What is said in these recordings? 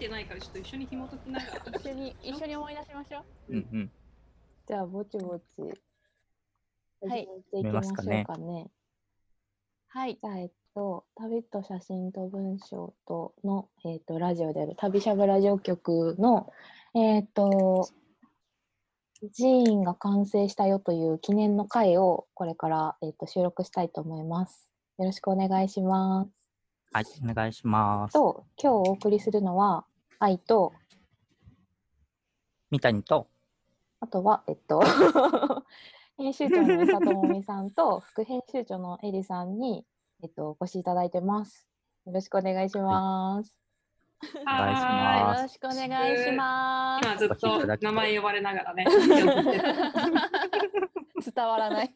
てないからちょっと一緒に紐解きながら一緒に一緒に思い出しましょう。うんうん。じゃあ、ぼちぼち。はい始めていきましょうかね。はい。じゃあ、えっと、旅と写真と文章との、えっと、ラジオである旅しゃぶラジオ局の、えっと、寺院が完成したよという記念の回をこれから、えっと、収録したいと思います。よろしくお願いします。はい、お願いします。と、今日お送りするのは、愛と、三谷と、あとは、えっと、編集長の伊佐智美さんと、副編集長のエリさんに、えっと、お越しいただいてます。よろしくお願いします。お願いしよますろしくお願いします。今ずっと名前呼ばれながらね。伝わらない。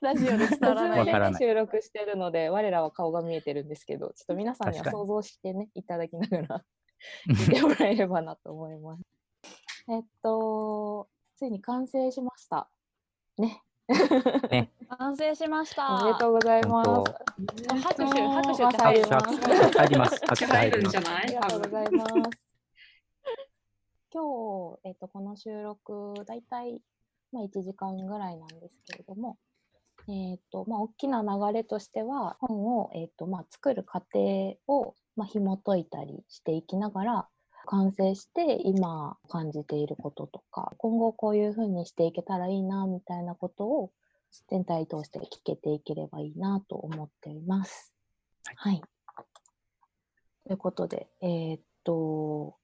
ラジオで伝わらない。わからない収録してるので、我らは顔が見えてるんですけど、ちょっと皆さんには想像してね、いただきながら 聞いてもらえればなと思います。えっと、ついに完成しました。ね。完成しました。おめでとうございます。本拍手拍手入り拍手ます入ります。拍手入るん。じゃない？ありがとうございます。今日、えっと、この収録、だいたい、まあ、1時間ぐらいなんですけれども、えっと、まあ、大きな流れとしては、本を、えっと、まあ、作る過程を、まあ、紐解いたりしていきながら、完成して今感じていることとか、今後こういうふうにしていけたらいいな、みたいなことを全体通して聞けていければいいなと思っています。はい。ということで、えーっと、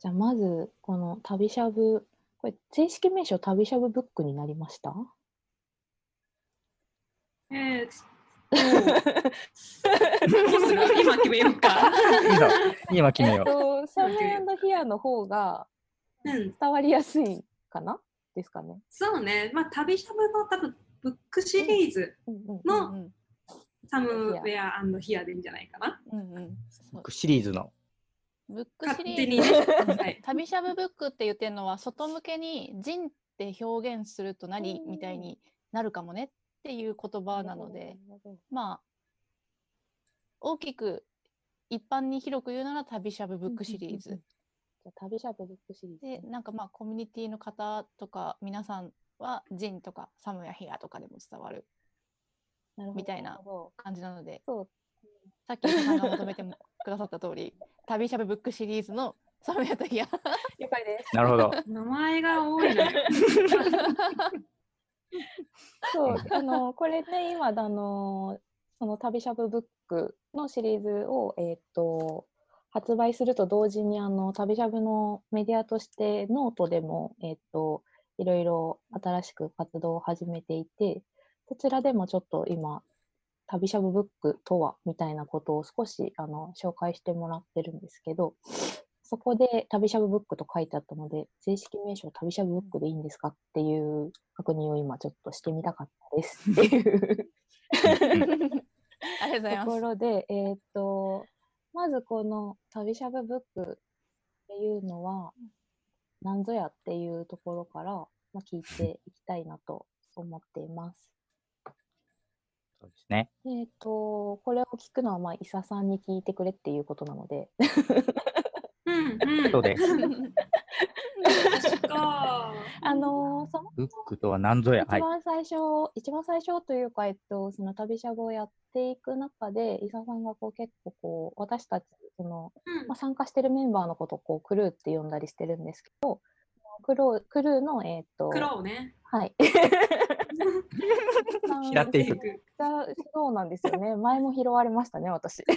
じゃあまず、この旅しゃぶ、これ、正式名称旅しゃぶブックになりました？えー、今決めようか。今、今決めよう。と、サムヒアの方がうん、伝わりやすいかな？ですかね。そうね。まあ、旅しゃぶの多分ブックシリーズうんうん、のうんサムウェアヒアでいいんじゃないかな。うんうんそうシリーズの。ブックシリーズ。ねはい。旅しゃぶブックって言ってるのは外向けに人って表現すると何？みたいになるかもねっていう言葉なので。まあ大きく一般に広く言うなら旅しゃぶブックシリーズ。じゃあ旅しゃぶブックシリーズでね。なんかまあコミュニティの方とか皆さんはジンとかサムやヒアとかでも伝わるなるほどみたいな感じなのでそう。さっきさんが求めてもくださった通り 旅しゃぶブックシリーズの Somewhere と Here了解です。なるほど。名前が多いのよ。そう、あの、これね、今、あの、その旅しゃぶブックのシリーズを、えっと、発売すると同時に、あの、旅しゃぶのメディアとして、ノートでも、えっと、いろいろ新しく活動を始めていて、そちらでもちょっと今、旅しゃぶブックとはみたいなことを少しあの紹介してもらってるんですけど、そこで旅しゃぶブックと書いてあったので、正式名称旅しゃぶブックでいいんですかっていう確認を今ちょっとしてみたかったですっていう ありがとうございとます。ころで、えーっと、まずこの旅しゃぶブックっていうのは何ぞやっていうところから、まあ、聞いていきたいなと思っています。そうですね。えーっと、これを聞くのは、まあ、伊佐さんに聞いてくれっていうことなので、うんうん。そうです。確か。あのーそのブックとは何ぞや。はい。一番最初、一番最初というか、えっと、その旅しゃぶをやっていく中で、伊佐さんがこう結構こう、私たち、その、うんまあ、参加してるメンバーのことをこうクルーって呼んだりしてるんですけど、クルークルーの、えっと、黒をね。はい。拾っていくそうなんですよね。前も拾われましたね、私。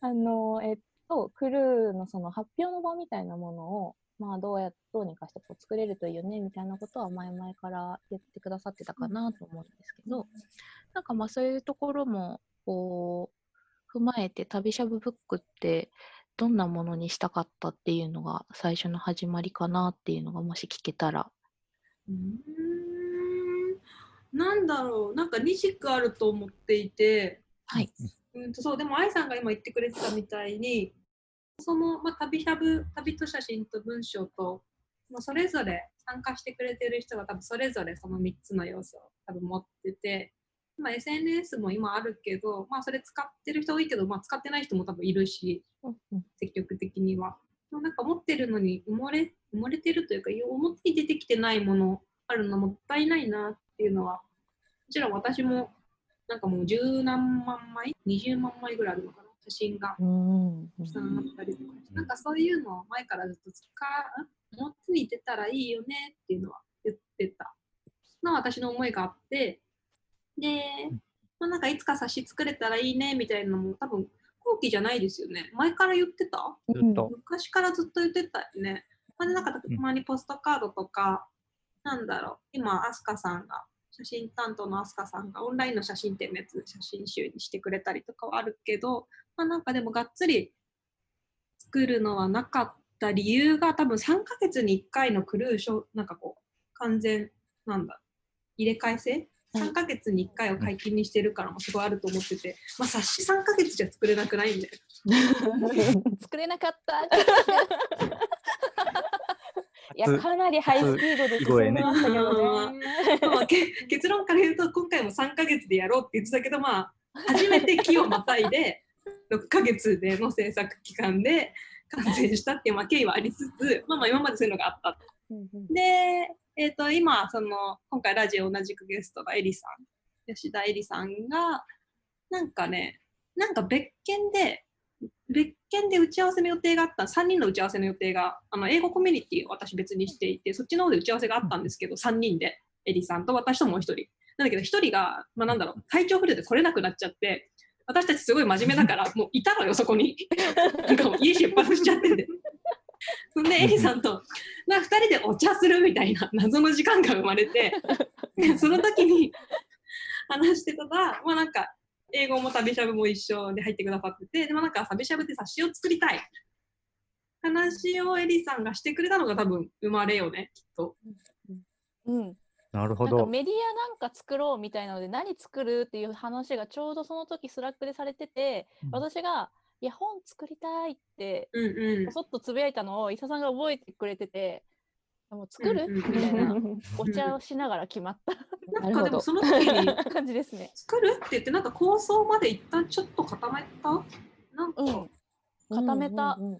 あの、えっと、クルーのその発表の場みたいなものを、まあ、どうや、どうにかしてこう作れるといいよね、みたいなことは前々から言ってくださってたかなと思うんですけど、なんかまあそういうところも、こう、踏まえて旅しゃぶブックってどんなものにしたかったっていうのが最初の始まりかなっていうのがもし聞けたら。うーんなんだろう、なんか2軸あると思っていて、はい。うんとそうでも愛さんが今言ってくれてたみたいにその、まあ、旅しゃぶ旅と写真と文章と、まあ、それぞれ参加してくれてる人が多分それぞれその3つの要素を多分持っててまあ、SNS も今あるけど、まあ、それ使ってる人多いけど、まあ、使ってない人も多分いるし積極的には。まあなんか持ってるのに埋もれ埋もれてるというか表に出てきてないものあるのもったいないなっていうのはもちろん私もなんかもう十何万枚20万枚ぐらいあるのかな写真が。うんうんたくさんあったりとかなんかそういうのを前からずっと使う表に出たらいいよねっていうのは言ってた。のは私の思いがあって。で、まあ、なんかいつか冊子作れたらいいねみたいなのも多分後期じゃないですよね。前から言ってた？ずっと。昔からずっと言ってたよね。まあ、でなんかたまにポストカードとか、なんだろう、今、アスカさんが、写真担当のアスカさんがオンラインの写真展のやつ、写真集にしてくれたりとかはあるけど、まあ、なんかでもがっつり作るのはなかった理由が多分3ヶ月に1回のクルーショなんかこう、完全、なんだ、入れ替え制？3ヶ月に1回を解禁にしてるからもすごいあると思ってて、まあ、冊子3ヶ月じゃ作れなくないんだよ。作れなかった。いや、かなりハイスピードで進めましたけどね。まあ、け結論から言うと今回も3ヶ月でやろうって言ってたけどまあ初めて期をまたいで 6ヶ月での制作期間で完成したっていう、まあ、経緯はありつつ、まあ、まあ今までそういうのがあった。で、えー、と今その今回ラジオ同じくゲストのエリさん吉田エリさんがなんかねなんか別件で別件で打ち合わせの予定があった3人の打ち合わせの予定があの英語コミュニティを私別にしていてそっちの方で打ち合わせがあったんですけど3人でエリさんと私ともう1人。なんだけど1人が、まあ、なんだろう体調不良で来れなくなっちゃって私たちすごい真面目だから もういたのよそこに。なんかもう家出発しちゃって。てそんでエリさんとなんか2人でお茶するみたいな謎の時間が生まれてでその時に話してたらまあなんか英語も旅しゃぶも一緒で入ってくださっててでもなんか旅しゃぶって冊子を作りたい話をエリさんがしてくれたのが多分生まれよねきっと。うん。なるほど。なんかメディアなんか作ろうみたいなので何作るっていう話がちょうどその時 Slack でされてて、うん私が「いや本作りたい」ってうんうんこそっとつぶやいたのを伊佐さんが覚えてくれてて「もう作る?」うんうんみたいな。お茶をしながら決まっ なんかでもその時にた 感じですね。作るって言ってなんか構想まで一旦ちょっと固めた？なんか、うん。固めた。うんうんうん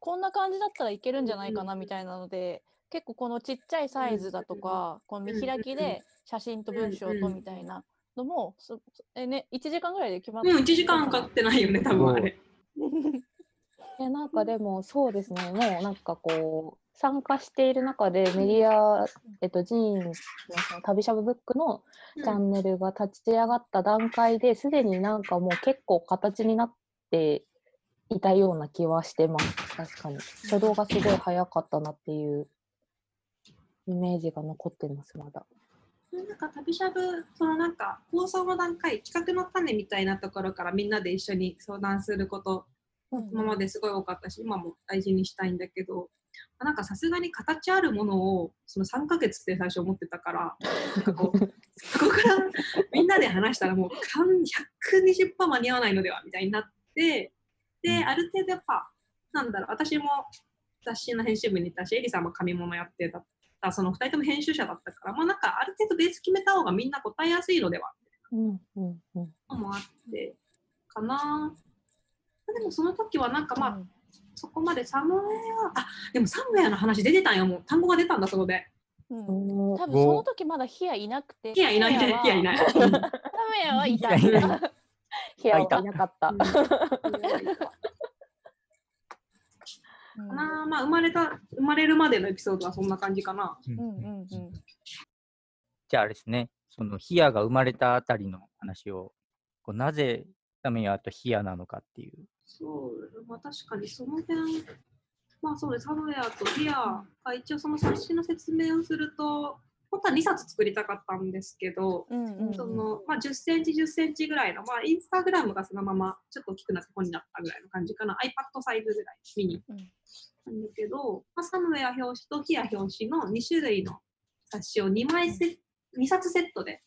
こんな感じだったらいけるんじゃないかなみたいなので結構このちっちゃいサイズだとかこの見開きで写真と文章とみたいなのもすえ、ね、1時間ぐらいで決まっうん1時間かかってないよね多分あれ。えなんかでもそうですね、もうなんかこう、参加している中でメディア、えっと、ジーンのその旅しゃぶブックのチャンネルが立ち上がった段階ですでになんかもう結構形になっていたような気はしてます。確かに。初動がすごい早かったなっていうイメージが残ってます、まだ。なんか旅しゃぶそのなんか構想の段階企画の種みたいなところからみんなで一緒に相談すること今まですごい多かったし今も大事にしたいんだけどなんかさすがに形あるものをその3ヶ月って最初思ってたから なんかこうそこからみんなで話したらもう完120%間に合わないのではみたいになってである程度やっぱなんだろう私も雑誌の編集部にいたしエリさんも紙物やってたその2人とも編集者だったからまあなんかある程度ベース決めた方がみんな答えやすいのではうんうんうん。のもあってかな。でもその時はなんかまあ、うんそこまでサムウェア？あでもサムウェアの話出てたんよ。もう単語が出たんだそこで。うん。多分その時まだヒアいなくて。いやいない。ねいやいない。サムエ アはいた。いやいない部屋あいた。はいなかった。な まあ生まれた生まれるまでのエピソードはそんな感じかな。うん。うんうんうん。じゃああれですね、そのヒアが生まれたあたりの話を、こうなぜタメヤとヒアなのかっていう。そう、まあ確かにその辺、まあそうです、サムウェアとリアが一応その冊子の説明をすると、本当は2冊作りたかったんですけど、うんうんうん。そのまあ、10センチ、10センチぐらいの、まあ、インスタグラムがそのままちょっと大きくなって本になったぐらいの感じかな、iPad サイズぐらい、ミニ。うん。なんだけど、まあ、サムウェア表紙とヒア表紙の2種類の冊子を2枚セ2冊セットで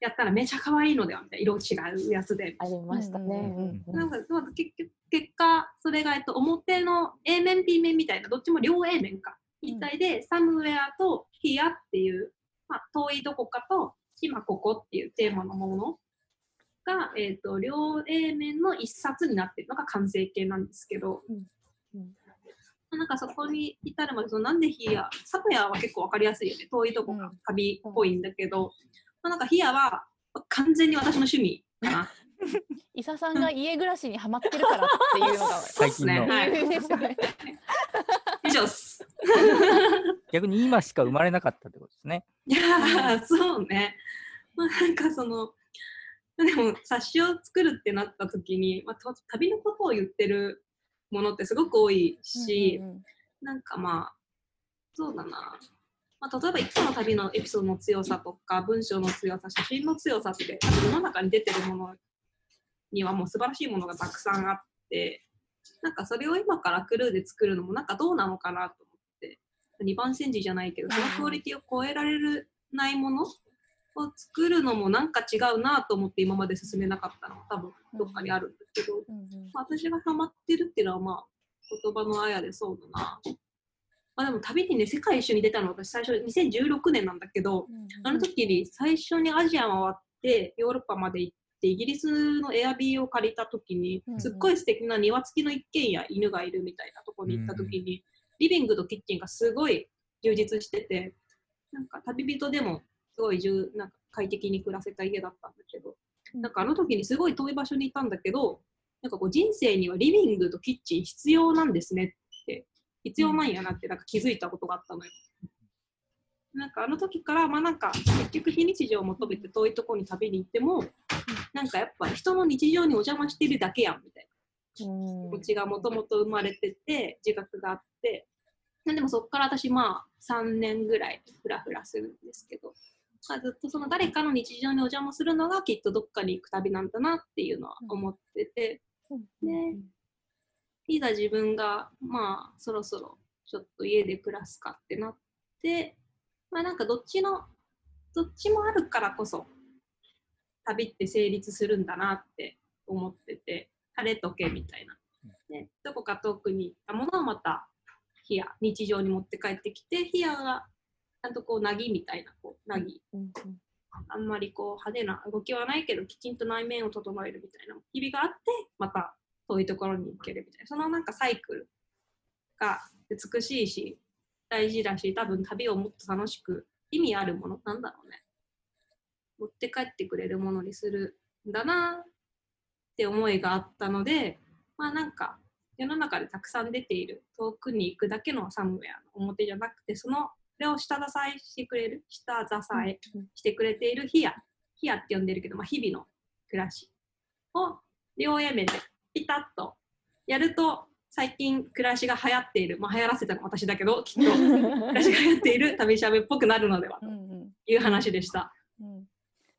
やったらめちゃ可愛いのではみたいな、色違うやつで。ありましたね。うんうんうんなんかまあ結局結果、それが、えっと、表の A 面、B 面みたいな、どっちも両 A 面か。うん一体で、サムウェアとヒアっていう、まあ、遠いどこかと今ここっていうテーマのものが、えっ、と、両 A 面の一冊になってるのが完成形なんですけど、うんうんなんかそこに至るまで、そのなんでヒア、サムヤは結構わかりやすいよね。遠いとこが旅っぽいんだけど、まあ、なんかヒアは完全に私の趣味かな。伊佐さんが家暮らしにはまってるからっていうのが最近のはい。以上っす。逆に今しか生まれなかったってことですね。いやー、そうね。まあ、なんかその、でも冊子を作るってなった時に、まあ、と旅のことを言ってるものってすごく多いし、うんうんなんかまあ、そうだな。まあ、例えば、いつもの旅のエピソードの強さとか、文章の強さ、写真の強さって、世の中に出てるものにはもう素晴らしいものがたくさんあって、なんかそれを今からクルーで作るのもなんかどうなのかなと思って、二番煎じじゃないけど、そのクオリティを超えられるないものを作るのもなんか違うなと思って今まで進めなかったのは多分どっかにあるんですけど、私がハマってるっていうのはまあ言葉のあやでそうだな。まあでも旅にね、世界一緒に出たのは私最初2016年なんだけど、うんあの時に最初にアジア回ってヨーロッパまで行ってイギリスのエアビーを借りた時にうんうん。すっごい素敵な庭付きの一軒家犬がいるみたいなとこに行った時にリビングとキッチンがすごい充実しててなんか旅人でもすごいなんか快適に暮らせた家だったんだけどなんかあの時にすごい遠い場所にいたんだけどなんかこう人生にはリビングとキッチン必要なんですねって必要なんやなってなんか気づいたことがあったのよ。なんかあの時からまあなんか結局非日常を求めて遠いところに旅に行ってもなんかやっぱ人の日常にお邪魔してるだけやんみたいな。うん。気持ちがもともと生まれてて自覚があって。でもそこから私まあ3年ぐらいフラフラするんですけど、まあ、ずっとその誰かの日常にお邪魔するのがきっとどっかに行く旅なんだなっていうのは思ってて、ねいざ自分がまあそろそろちょっと家で暮らすかってなってまあなんかどっちのどっちもあるからこそ旅って成立するんだなって思ってて晴れとけみたいな、ね、どこか遠くに行ったものをまた日や日常に持って帰ってきて日やがちゃんとこうなぎみたいなこうなぎ。あんまりこう派手な動きはないけどきちんと内面を整えるみたいな日々があってまた遠いところに行けるみたいな。そのなんかサイクルが美しいし大事だし多分旅をもっと楽しく意味あるものなんだろうね。持って帰ってくれるものにするんだなって思いがあったのでまあなんか世の中でたくさん出ている遠くに行くだけのサムウェアの表じゃなくてそのそれを下支えしてくれる下支えしてくれているヒア。ヒアって呼んでるけど、まあ、日々の暮らしを両 A 面でピタッと。やると最近暮らしが流行っている、まあ、流行らせたのは私だけどきっと。暮らしが流行っている旅しゃべっぽくなるのでは。とうんうん。いう話でした。うん。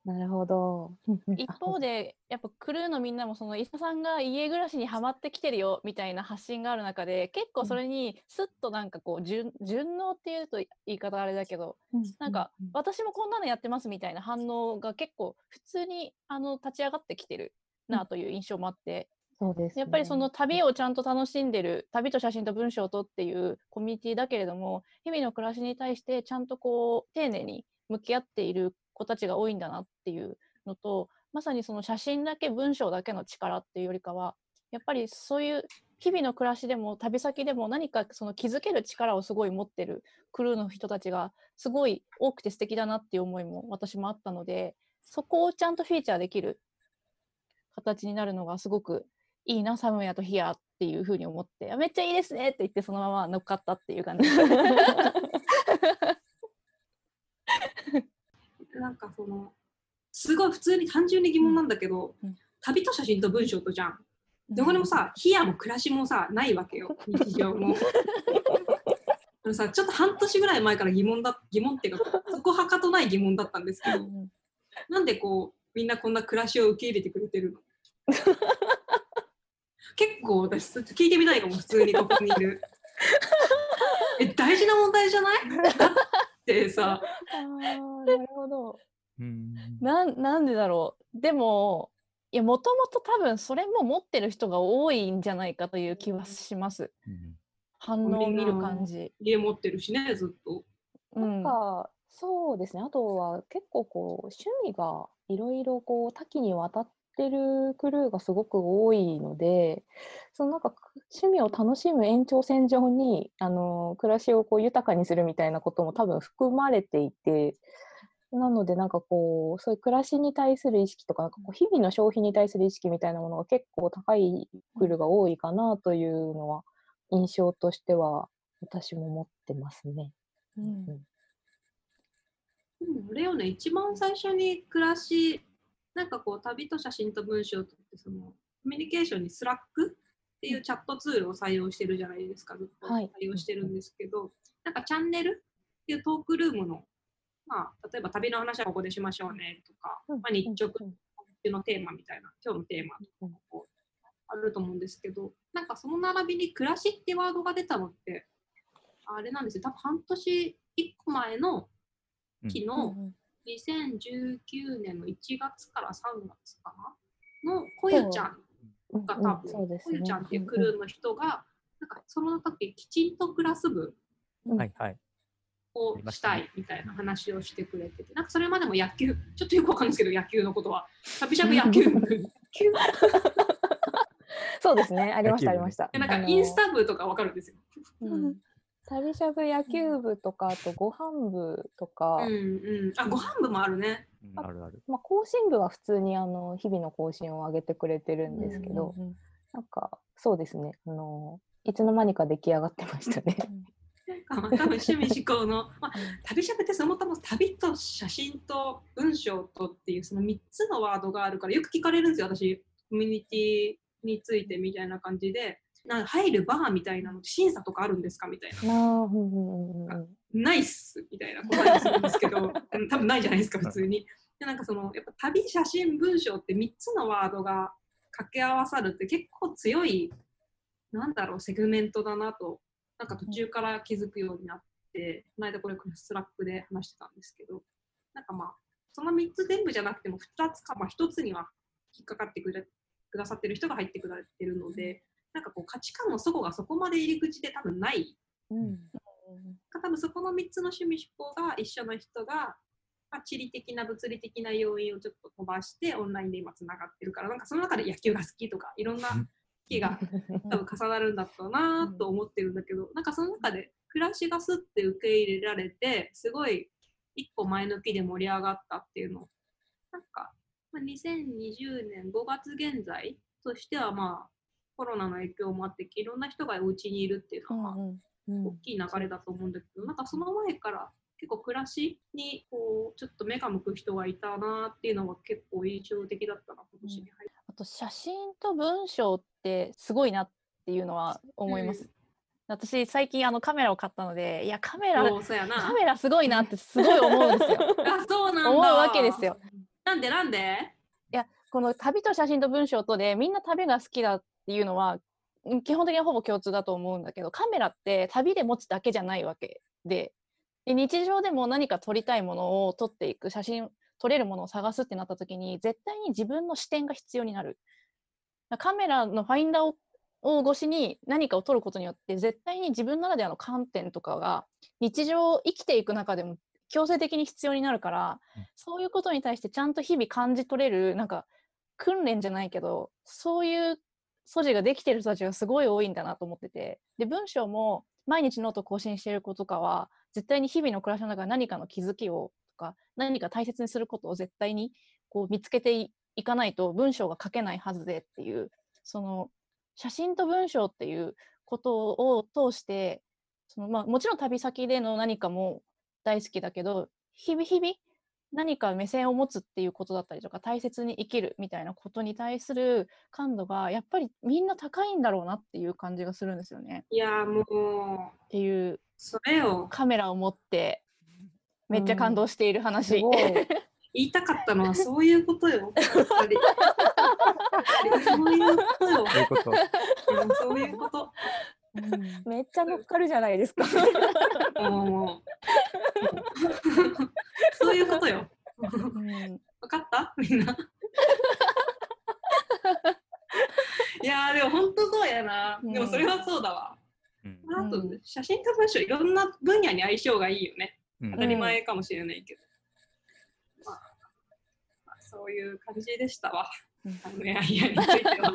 なるほど。一方でやっぱクルーのみんなもその伊佐さんが家暮らしにはまってきてるよみたいな発信がある中で結構それにスッとなんかこう順順応っていうと言い方あれだけどなんか私もこんなのやってますみたいな反応が結構普通にあの立ち上がってきてるなという印象もあって、そうですね、やっぱりその旅をちゃんと楽しんでる旅と写真と文章とっていうコミュニティだけれども日々の暮らしに対してちゃんとこう丁寧に向き合っている子たちが多いんだなっていうのとまさにその写真だけ文章だけの力っていうよりかはやっぱりそういう日々の暮らしでも旅先でも何かその気づける力をすごい持ってるクルーの人たちがすごい多くて素敵だなっていう思いも私もあったのでそこをちゃんとフィーチャーできる形になるのがすごくいいなサムヤとヒアっていうふうに思ってあめっちゃいいですねって言ってそのまま乗っかったっていう感じ。なんかそのすごい普通に単純に疑問なんだけど、うん旅と写真と文章とじゃん。どこでもさ、冷やも暮らしもさ、ないわけよ、日常も。あのさ、ちょっと半年ぐらい前から疑問だ、疑問っていうか、そこはかとない疑問だったんですけど、うん。なんでこう、みんなこんな暮らしを受け入れてくれてるの？結構私、聞いてみたいかも、普通にここにいる。え、大事な問題じゃない？だってさ、あーなるほどうんなんなんでだろうでもいやもともと多分それも持ってる人が多いんじゃないかという気はしますうん反応を見る感じ。家持ってるしね、ずっと。うんなんかそうですね。あとは結構こう趣味がいろいろこう多岐にわたってるクルーがすごく多いので、そのなんかく趣味を楽しむ延長線上にあの暮らしをこう豊かにするみたいなことも多分含まれていて、なのでなんかこうそういう暮らしに対する意識とか、なんかこう日々の消費に対する意識みたいなものが結構高いクルーが多いかなというのは印象としては私も持ってますね。うんうんでもあれよね、一番最初に暮らし、なんかこう、旅と写真と文章とって、その、コミュニケーションに Slack っていうチャットツールを採用してるじゃないですか、ずっとはい採用してるんですけど、なんかチャンネルっていうトークルームの、まあ、例えば旅の話はここでしましょうねとか、うん。まあ、日直うんっていうのテーマみたいな、今日のテーマとかもこうあると思うんですけど、なんかその並びに暮らしってワードが出たのって、あれなんですよ、多分半年1個前の昨日、うん2019年の1月から3月かな？のこゆちゃんうんが多分、そうですね。こゆちゃんっていうクルーの人が、なんかその時きちんと暮らす部うん。はいはい。をししたいみたいな話をしてくれてて、なんかそれまでも野球、ちょっとよくわかんないですけど、野球のことは、旅しゃぶ野球。部、野球部そうですね、ありました、ありました。なんかインスタ部とかわかるんですよ。うん旅しゃぶ野球部とか、あとご飯部とか、うんうん。あ、ご飯部もあるね。うん。あるある。まあ、更新部は普通にあの日々の更新を上げてくれてるんですけど、うんなんかそうですね、あのいつの間にか出来上がってましたね。なんかまあ多分趣味思考の、まあ、旅しゃぶってそもそも旅と写真と文章とっていうその3つのワードがあるからよく聞かれるんですよ私。コミュニティについてみたいな感じでな入るバーみたいなの審査とかあるんですかみたいなないっすみたいな答えをするんですけど うん多分ないじゃないですか普通に。でなんかそのやっぱ旅写真文章って3つのワードが掛け合わさるって結構強いなんだろうセグメントだなとなんか途中から気づくようになって、この間これ Slack で話してたんですけどなんかまあその3つ全部じゃなくても2つか、まあ、1つには引っかかってくれくださってる人が入ってくれてるのでなんかこう価値観の齟齬がそこまで入り口で多分ない。うん。多分そこの3つの趣味思考が一緒の人が、まあ、地理的な物理的な要因をちょっと飛ばしてオンラインで今つながってるからなんかその中で野球が好きとかいろんな 好きが多分重なるんだったなと思ってるんだけどなんかその中で暮らしがすって受け入れられてすごい一個前向きで盛り上がったっていうの。なんか、まあ、2020年5月現在としてはまあコロナの影響もあっていろんな人がお家にいるっていうのは、うんうんうん大きい流れだと思うんだけど、なんかその前から結構暮らしにこうちょっと目が向く人がいたなっていうのは結構印象的だったな、今年に入って。あと写真と文章ってすごいなっていうのは思います。うん私最近あのカメラを買ったのでいやカメラ。カメラすごいなってすごい思うんですよ。あ、そうなんだ。思うわけですよ。なんでなんで？この旅と写真と文章とでみんな旅が好きだっていうのはうん基本的にはほぼ共通だと思うんだけどカメラって旅で持つだけじゃないわけでで日常でも何か撮りたいものを撮っていく写真撮れるものを探すってなった時に絶対に自分の視点が必要になる。カメラのファインダーをを越しに何かを撮ることによって絶対に自分ならではの観点とかが日常生きていく中でも強制的に必要になるから、うん。そういうことに対してちゃんと日々感じ取れるなんか訓練じゃないけどそういう素地ができてる人たちがすごい多いんだなと思ってて。で文章も毎日ノート更新してる子とかは絶対に日々の暮らしの中で何かの気づきをとか何か大切にすることを絶対にこう見つけていかないと文章が書けないはずでっていうその写真と文章っていうことを通してその、まあ、もちろん旅先での何かも大好きだけど日々日々何か目線を持つっていうことだったりとか大切に生きるみたいなことに対する感度がやっぱりみんな高いんだろうなっていう感じがするんですよね。いや、もう、っていうそれよ。カメラを持ってめっちゃ感動しているす話。ごい。言いたかったのはそういうことよ。そういうことよ。そういうこと。めっちゃ乗っかるじゃないですか。そういうことよ。うん。分かったみん。な。いやーでも本当そうやな。でもそれはそうだわ。うん。あとうん。写真と文章いろん。な分野に相性がいいよね。うん。当たり前かもしれないけど、まあ、まあそういう感じでしたわ、うん。あのエアイヤについては。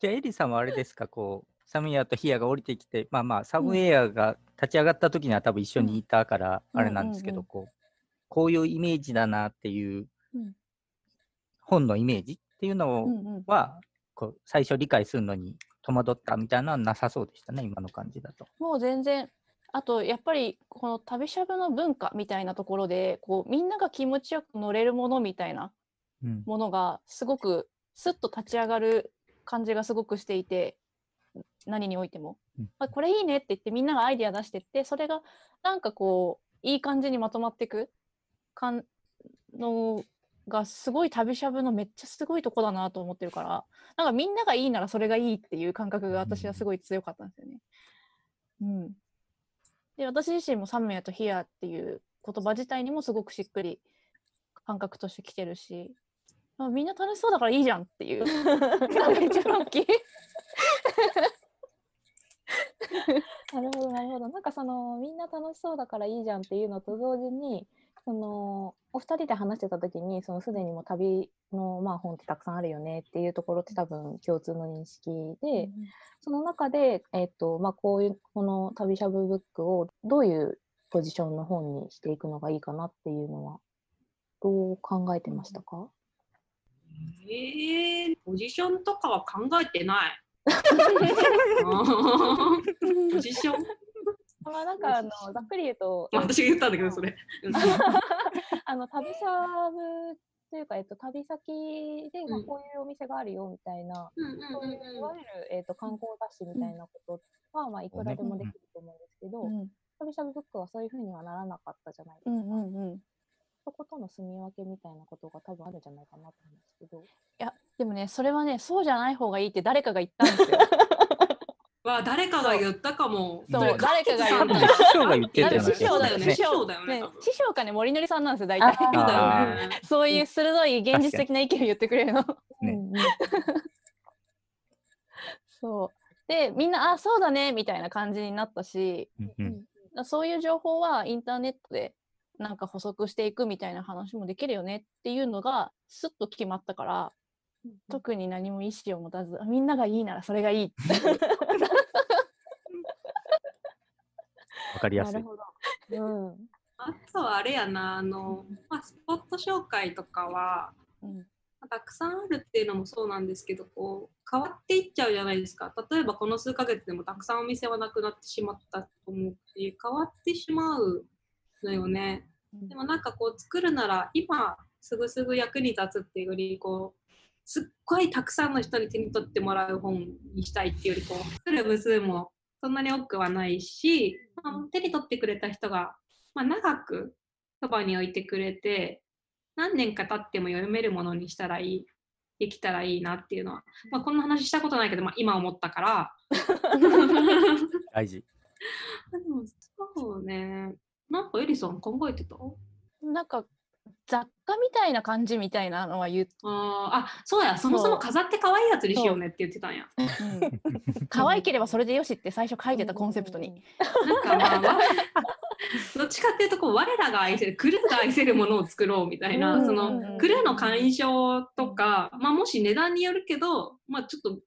じゃあ、エリさんはあれですか、こう、サムエアとヒアが降りてきて、まあまあ、サムエアが立ち上がった時には多分一緒にいたから、うんあれなんですけど、こう、こういうイメージだなっていううん、本のイメージっていうのは、こう、最初理解するのに戸惑ったみたいなのはなさそうでしたね、今の感じだと。もう全然。あとやっぱりこの旅しゃぶの文化みたいなところでこうみんなが気持ちよく乗れるものみたいなうん。ものがすごくスッと立ち上がる感じがすごくしていて何においても、うん。あこれいいねって言ってみんながアイデア出してってそれがなんかこういい感じにまとまっていく。かんのがすごい旅しゃぶのめっちゃすごいとこだなと思ってるからなんかみんながいいならそれがいいっていう感覚が私はすごい強かったんですよね。うん、で私自身も「サムヤとヒア」っていう言葉自体にもすごくしっくり感覚としてきてるしあみんな楽しそうだからいいじゃんっていう。のが一番大きい。なるほどなるほど。なんかそのみんな楽しそうだからいいじゃんっていうのと同時にそのお二人で話してた時にそのすでにもう旅の、まあ、本ってたくさんあるよねっていうところって多分共通の認識で、その中で、えっとまあ、こういうこの旅しゃぶブックをどういうポジションの本にしていくのがいいかなっていうのはどう考えてましたか、えー、ポジションとかは考えてない。ポジション。まあ、なんかあのざっくり言うと私が言ったんだけど、それ。うん。あの旅しゃぶというか、えっと、旅先で、まあうん。こういうお店があるよみたいな、うんそういういわゆる、えっと、観光雑誌みたいなことは、まあ、いくらでもできると思うんですけど、うん。旅しゃぶブックはそういうふうにはならなかったじゃないですか。そことの住み分けみたいなことが多分あるんじゃないかなと思うんですけど。いやでもねそれはねそうじゃない方がいいって誰かが言ったんですよ。わあ、誰かが言ったかも。そうれ誰かが言った師匠が言ってたよ師匠だよね。師匠だよね。師匠かね森のりさんなんですよ大あ体。そうだあよね。そういう鋭い現実的な意見を言ってくれるの。そうでみんなあそうだねみたいな感じになったしうんうんだそういう情報はインターネットでなんか補足していくみたいな話もできるよねっていうのがスッと決まったから特に何も意思を持たずあみんながいいならそれがいいってわかりやすい。なるほど。うん。あとはあれやな、あの、まあ、スポット紹介とかは、うんたくさんあるっていうのもそうなんですけどこう変わっていっちゃうじゃないですか例えばこの数ヶ月でもたくさんお店はなくなってしまったと思うし変わってしまうのよね。でもなんかこう作るなら今すぐすぐ役に立つっていうよりこうすっごいたくさんの人に手に取ってもらう本にしたいっていうよりこう作る部数もそんなに多くはないし、まあ手に取ってくれた人が、まあ、長くそばに置いてくれて何年か経っても読めるものにしたらいいできたらいいなっていうのは、まあ、こんな話したことないけど、まあ、今思ったから。大事。でもそうねなんかエリさん考えてた？なんか雑貨みたいな感じみたいなのは言っあーあそうや。そもそも飾って可愛いやつにしようねって言ってたんや。う。ん可愛ければそれでよしって最初書いてたコンセプトに。なんかまあわ どっちかっていうとこう我らが愛せるクルーが愛せるものを作ろうみたいな、うんそのクルーの会員証とか、まあ、もし値段によるけど、まあ、ちょっと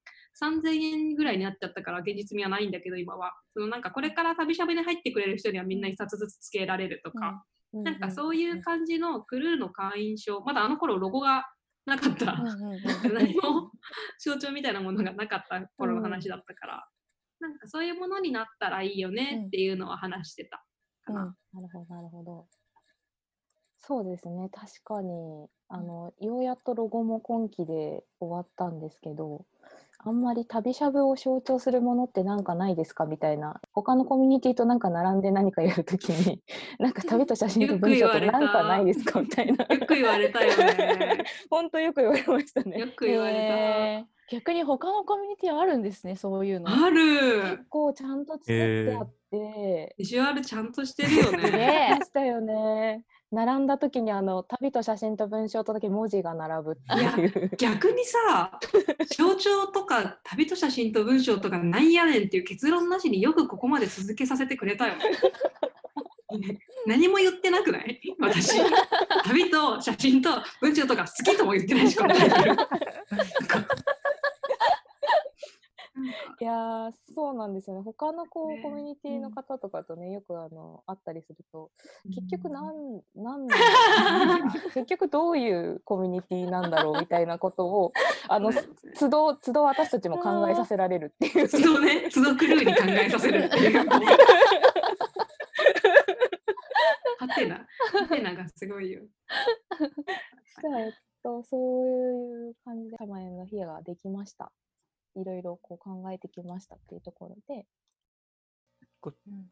3000円ぐらいになっちゃったから現実味はないんだけど今は。そのなんかこれから旅しゃべに入ってくれる人にはみんな1冊ずつつけられるとか、なんかそういう感じのクルーの会員証まだあの頃ロゴがなかった、うんうんうん何も象徴みたいなものがなかった頃の話だったから、なんかそういうものになったらいいよねっていうのは話してたかな。なるほど、なるほど。そうですね、確かに、あの、ようやっとロゴも今期で終わったんですけど、あんまり旅しゃぶを象徴するものってなんかないですか？みたいな、他のコミュニティとなんか並んで何かやるときに、なんか旅と写真と文章ってなんかないですか？みたいな。よく言われたよね。本当よく言われましたねよ。く言われへー逆に他のコミュニティはあるんですねそういうの。た。ある結。構ちゃんと作ってあって、ビジュアルちゃんとしてるよね。えましたよね。並んだ時にあの旅と写真と文章とだけ文字が並ぶっていう。逆にさ、象徴とか旅と写真と文章とかなんやねんっていう結論なしによくここまで続けさせてくれたよね。何も言ってなくない？私。旅と写真と文章とか好きとも言ってないし、いやーそうなんですよね。他のこう、ねコミュニティの方とかとねよくあの会ったりすると結局うんなんなんだろう結局どういうコミュニティなんだろうみたいなことをあの 都度都度私たちも考えさせられるっていう。都度ね、都度クルーに考えさせるっていう。はてな、はてながすごいよ。じゃあ、えっと、そういう感じで、玉園の日ができました。いろいろこう考えてきましたっていうところで、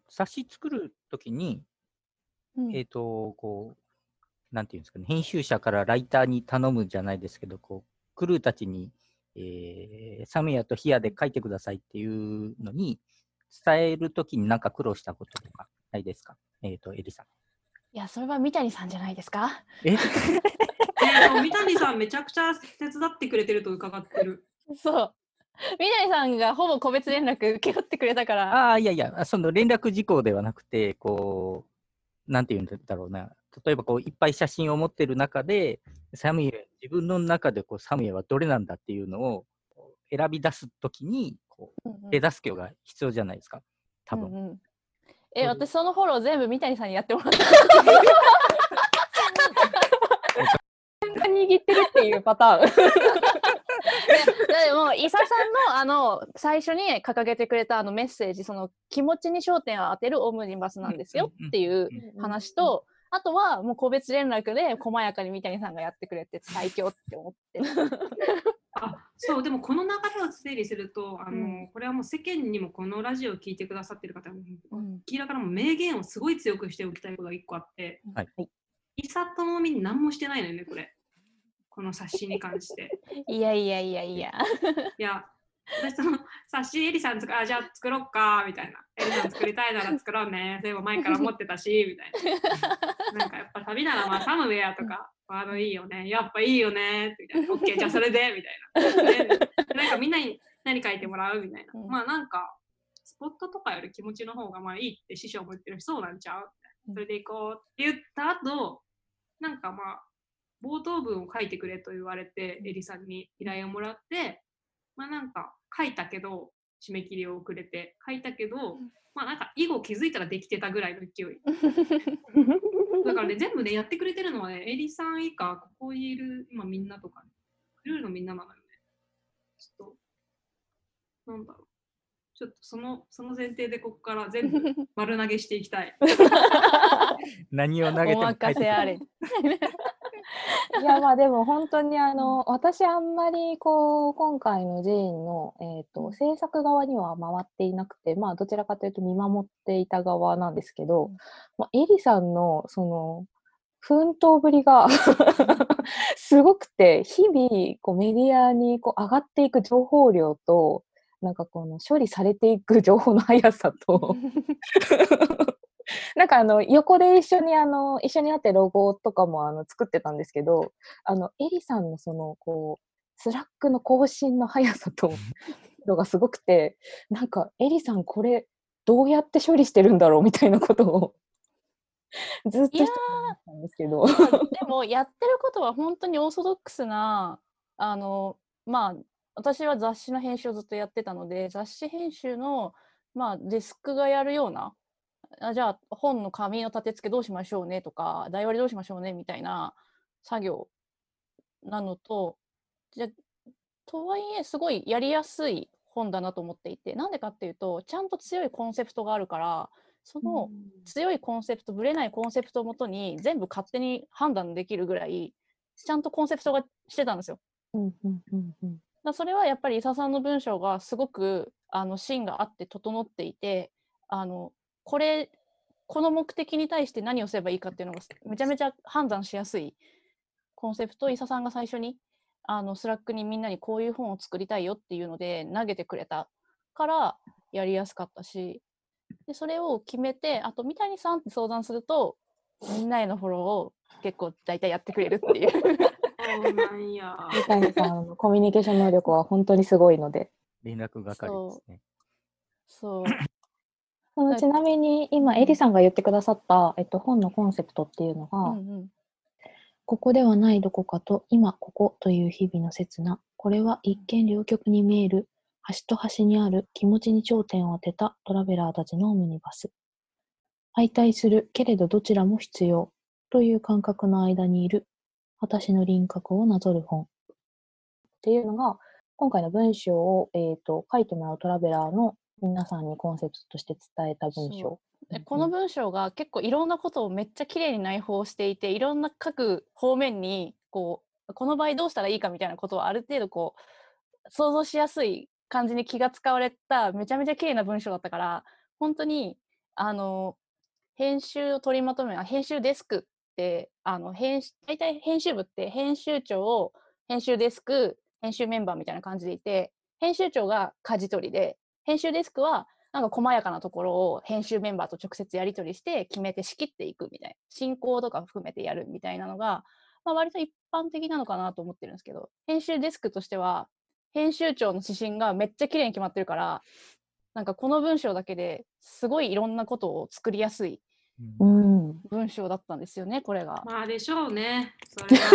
冊子作るときに、うんえっ、と、こう、なんていうんですかね、編集者からライターに頼むじゃないですけど、こう、クルーたちに、えーサムヤとヒヤで書いてくださいっていうのに、伝えるときになんか苦労したこととかないですか？えっ、と、エリさん。いや、それは三谷さんじゃないですか？え？えー、三谷さんめちゃくちゃ手伝ってくれてると伺ってる。そう。三谷さんがほぼ個別連絡受け負ってくれたから。ああ、いやいや、あその連絡事項ではなくて、こう、なんていうんだろうな、例えばこういっぱい写真を持ってる中で、サムエ、自分の中でこうサムエはどれなんだっていうのを選び出すときに、こううんうん手助けが必要じゃないですか、多分。うんうんえ、私そのフォロー全部三谷さんにやってもらった。握ってるっていうパターン。でも、伊佐さんのあの最初に掲げてくれたあのメッセージ、その気持ちに焦点を当てるオムニバスなんですよっていう話と、あとはもう個別連絡で細やかに三谷さんがやってくれて最強って思ってる。あそうでもこの流れを整理するとあの、うんこれはもう世間にもこのラジオを聞いてくださってる方もうん明らかなもう名言をすごい強くしておきたいことが一個あって、はいイサともみに何もしてないのよねこれこの冊子に関して。いやいやいやいや。いや私その冊子エリさん作あじゃあ作ろっかみたいな。エリさん作りたいなら作ろうね。そういえば前から思ってたしみたいな。なんかやっぱ旅ならまあサムウェアとかワードいいよね。やっぱいいよね。みたいな。OK じゃあそれでみたいな。でなんかみんなに何書いてもらうみたいな、うん。まあなんかスポットとかより気持ちの方がまあいいって師匠も言ってるしそうなんちゃう？それで行こうって言った後なんかまあ冒頭文を書いてくれと言われてエリさんに依頼をもらってまあなんか書いたけど締め切りを遅れて書いたけど、まあなんか以後気づいたらできてたぐらいの勢い。だからね全部ねやってくれてるのはねエリさん以下ここにいる今みんなとか、ね、クルーのみんななのよね。ちょっとなんだろう。ちょっとそのその前提でここから全部丸投げしていきたい。何を投げておも返ってくる任せあれ。いやまあでも本当にあの私あんまりこう今回のジェーンの、えー、と制作側には回っていなくてまあどちらかというと見守っていた側なんですけど、まあ、エリさんのその奮闘ぶりが すごくて日々こうメディアにこう上がっていく情報量となんかこの処理されていく情報の速さと なんかあの横で一緒にあの一緒になってロゴとかもあの作ってたんですけどあのエリさんのそのこう Slack の更新の速さと のがすごくてなんかエリさんこれどうやって処理してるんだろうみたいなことを ずっとしてたんですけど。でもやってることは本当にオーソドックスなあのまあ私は雑誌の編集をずっとやってたので雑誌編集のまあデスクがやるようなあじゃあ本の紙の立て付けどうしましょうねとか台割りどうしましょうねみたいな作業なのとじゃとはいえすごいやりやすい本だなと思っていてなんでかっていうとちゃんと強いコンセプトがあるからその、強いコンセプトぶれないコンセプトをもとに全部勝手に判断できるぐらいちゃんとコンセプトがしてたんですよ。うんうんうんうんだそれはやっぱり伊佐さんの文章がすごくあの芯があって整っていてあのこれこの目的に対して何をすればいいかっていうのがめちゃめちゃ判断しやすいコンセプトを伊佐さんが最初にあの Slack にみんなにこういう本を作りたいよっていうので投げてくれたからやりやすかったしでそれを決めてあと三谷さんって相談するとみんなへのフォローを結構大体やってくれるっていう。そうなんや。三谷さんのコミュニケーション能力は本当にすごいので。連絡係ですね。そう。そのはいちなみに今、エリさんが言ってくださった、えっと、本のコンセプトっていうのが、うんうんここではないどこかと、今ここという日々の刹那。これは一見両極に見える、端と端にある気持ちに頂点を当てたトラベラーたちのオムニバス。相対するけれどどちらも必要という感覚の間にいる私の輪郭をなぞる本。っていうのが、今回の文章を、えー、と書いてもらうトラベラーの皆さんにコンセプトとして伝えた文章。えこの文章が結構いろんなことをめっちゃ綺麗に内包していていろんな各方面にこうこの場合どうしたらいいかみたいなことをある程度こう想像しやすい感じに気が使われためちゃめちゃ綺麗な文章だったから本当にあの編集を取りまとめあ編集デスクってあの編集大体編集部って編集長編集デスク編集メンバーみたいな感じでいて編集長が舵取りで編集デスクはなんか細やかなところを編集メンバーと直接やり取りして決めて仕切っていくみたいな進行とか含めてやるみたいなのが、まあ、割と一般的なのかなと思ってるんですけど編集デスクとしては編集長の指針がめっちゃ綺麗に決まってるからなんかこの文章だけですごいいろんなことを作りやすい。文章だったんですよねこれが。まあでしょうね。それは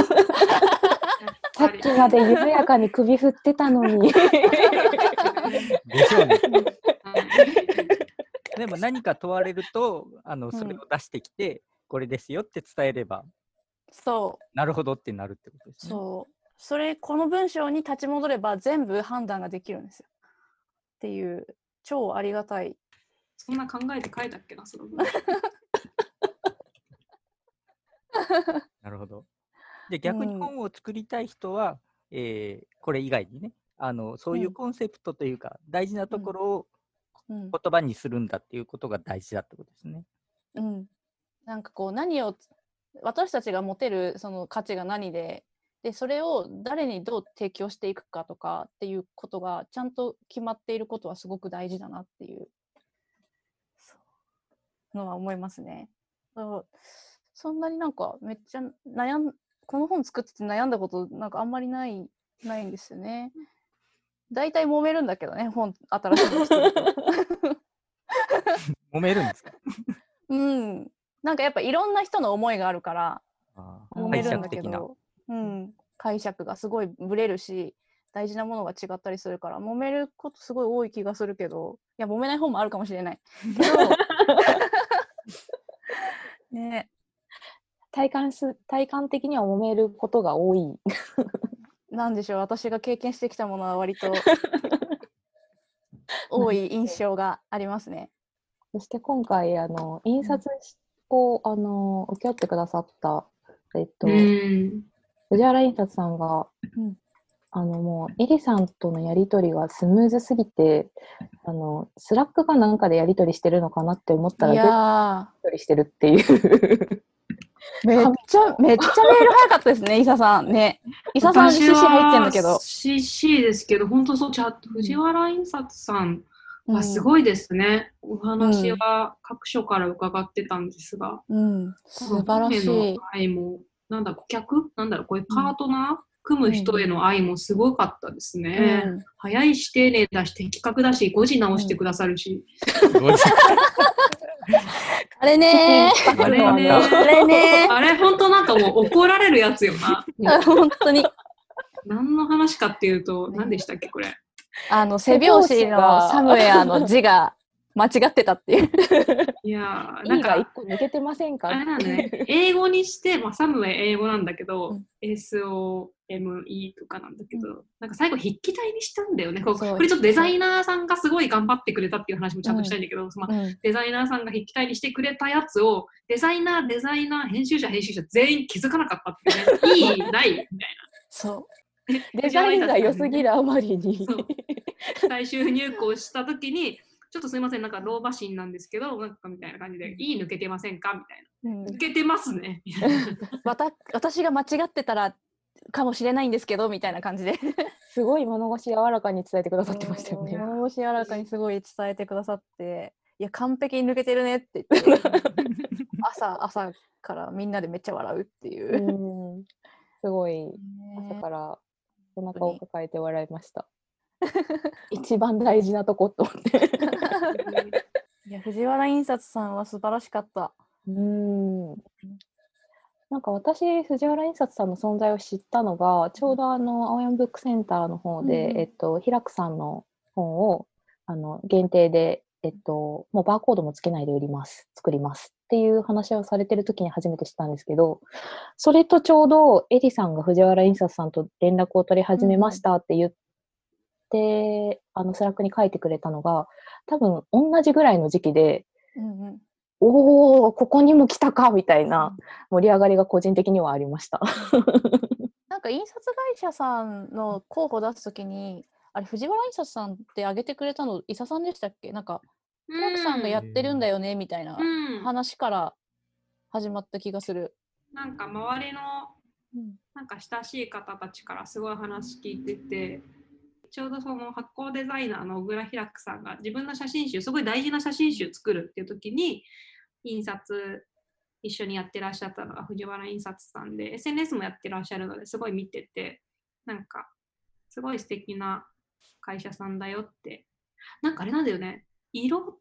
さっきまで緩やかに首振ってたのに。でしょうね。は いでも何か問われると、あのんそれを出してきて、これですよって伝えれば、そうなるほどってなるってことですね。そうそれこの文章に立ち戻れば全部判断ができるんですよ。っていう超ありがたいそんな考えて書いたっけな、その文章 なるほど。で、逆にうん。本を作りたい人は、えーこれ以外にね、あのそういううん。コンセプトというか、大事なところをうん。言葉にするんだっていうことが大事だってことですね。うん、なんかこう何を私たちが持てるその価値が何ででそれを誰にどう提供していくかとかっていうことがちゃんと決まっていることはすごく大事だなっていうのは思いますね。そんなになんかめっちゃ悩んこの本作ってて悩んだことなんかあんまりない ないんですよね。大体揉めるんだけどね本新しいの作ると。揉めるんですか？うん、なんかやっぱいろんな人の思いがあるから揉めるんだ。けど、うん、解釈がすごいぶれるし大事なものが違ったりするから揉めることすごい多い気がするけどいや揉めない方もあるかもしれないけどね体感す体感的には揉めることが多い。なんでしょう私が経験してきたものは割と 多い印象がありますね。そして今回あの印刷をあの請け負ってくださったえっと、うん。藤原印刷さんが、うんあのもうエリさんとのやり取りがスムーズすぎてあの Slack かなんかでやり取りしてるのかなって思ったらやり取りしてるっていう。ーめっちゃめっちゃメール早かったですね伊佐さんね。伊佐さん CC 入ってんだけど。CC ですけど、本当そう、チャット、藤原印刷さんはすい、ごいですね。お話は各所から伺ってたんですが、うん、素晴らしい。も、なんだ、顧客？なんだろう、こういうパートナー、組む人への愛もすごかったですね。うん早いし、丁寧だし、的確だし、誤字直してくださるし。あれねあれねー。あれねあれ、本当なんかもう怒られるやつよな。本当に。何の話かっていうと、何でしたっけ、これ。あの、背拍子のサムウェアの字が間違ってたっていう。いやー、なん E が一か、個抜けてませんか？あれだね、英語にして、まあ、サムウェイ英語なんだけど、うん。SOME とかなんだけど、なんか最後筆記体にしたんだよね。これちょっとデザイナーさんがすごい頑張ってくれたっていう話もちゃんとしたいんだけど、うん。デザイナーさんが筆記体にしてくれたやつを、デザイナー、デザイナー、編集者、編集者全員気づかなかったっていうね、いい、ない、みたいそな。デザインが良すぎるあまりに。最終入稿したときに、ちょっとすいません、なんか老婆心なんですけど、なんかみたいな感じで、いい抜けてませんか？みたいうん。な。抜けてますね。みたいなわた私が間違ってたらかもしれないんですけどみたいな感じで。すごい物腰柔らかに伝えてくださってましたよね。物腰柔らかにすごい伝えてくださって。いや完璧に抜けてるねって。言って朝朝からみんなでめっちゃ笑うっていう。う。ん。すごい。ね。朝からお腹を抱えて笑いました。一番大事なとこと思って。いや藤原印刷さんは素晴らしかった。うん。なんか私、藤原印刷さんの存在を知ったのが、ちょうどあの、青山ブックセンターの方で、うんうんえっと、平久さんの本を、あの、限定で、えっと、もうバーコードもつけないで売ります、作りますっていう話をされてる時に初めて知ったんですけど、それとちょうどエリさんが藤原印刷さんと連絡を取り始めましたって言って、あの、 Slack に書いてくれたのが、多分同じぐらいの時期で、うんうん、おお、ここにも来たかみたいな盛り上がりが個人的にはありました。なんか印刷会社さんの候補出すときにあれ藤原印刷さんって挙げてくれたの伊佐さんでしたっけ？なんか平久さんがやってるんだよねみたいなうん、話から始まった気がする。なんか周りのうん。なんか親しい方たちからすごい話聞いててちょうどその発行デザイナーの小倉平久さんが自分の写真集すごい大事な写真集作るっていう時に印刷一緒にやってらっしゃったのが藤原印刷さんで SNS もやってらっしゃるのですごい見ててなんかすごい素敵な会社さんだよって。なんかあれなんだよね。色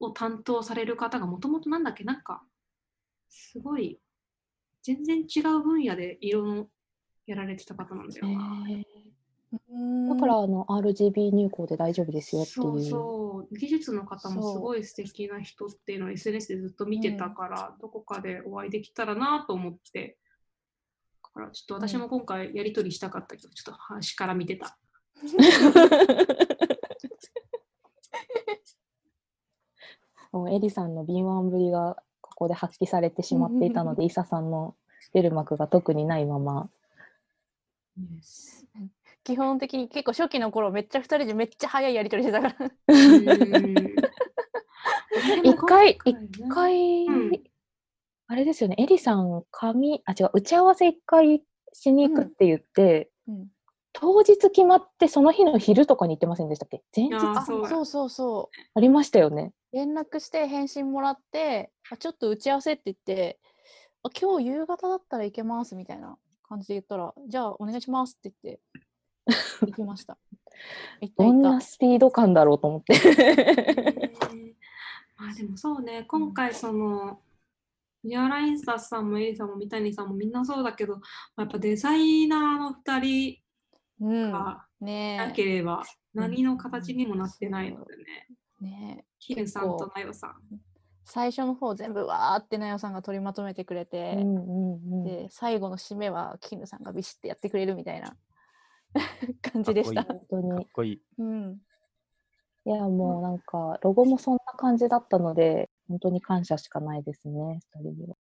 を担当される方がもともとなんだっけ？なんかすごい全然違う分野で色のやられてた方なんだよな。うんだからあの RGB 入稿で大丈夫ですよっていう。そうそう技術の方もすごい素敵な人っていうのを SNS でずっと見てたから、どこかでお会いできたらなと思ってだからちょっと私も今回やり取りしたかったけど、ちょっと端から見てた。もうエリさんの敏腕ぶりがここで発揮されてしまっていたので、イサさんの出る幕が特にないまま。基本的に結構初期の頃めっちゃ2人でめっちゃ早いやり取りしてたから。一回一一回、うん。あれですよね、エリさん、紙、あ、違う、打ち合わせ一回しに行くって言って、うん。当日決まってその日の昼とかに行ってませんでしたっけ？前日ああそう。だそうそうそう。ありましたよね。連絡して返信もらってあちょっと打ち合わせって言ってあ今日夕方だったらいけますみたいな感じで言ったらじゃあお願いしますって言って行きました。どんなスピード感だろうと思って。まあでもそうね、今回その、ニアラインサスさんもエリさんも三谷さんもみんなそうだけど、まあやっぱデザイナーの2人。がねなければ何の形にもなってないのでね、え。ねえ。キルさんとナヨさん。最初の方全部わーってなよさんが取りまとめてくれうて、で最後の締めはキヌさんがビシッてやってくれるみたいな 感じでした。か本当にかっ。こいい。うん。いや、もうなんか、ロゴもそんな感じだったので、本当に感謝しかないですね、二人には。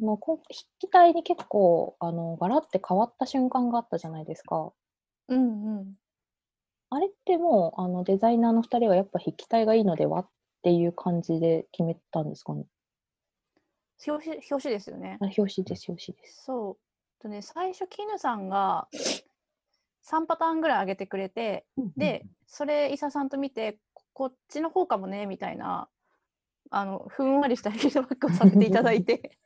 あのこ筆記体に結構、あの、ガラって変わった瞬間があったじゃないですか。うんうん。あれってもう、あの、デザイナーの二人はやっぱ筆記体がいいのではっていう感じで決めたんですかね。表紙表紙ですよねあ。表紙です、表紙です。そう。とね、最初、キヌさんが3パターンぐらい上げてくれて、で、それ、伊佐さんと見て、ここっちの方かもね、みたいな、あの、ふんわりしたフィードバックをさせていただいて、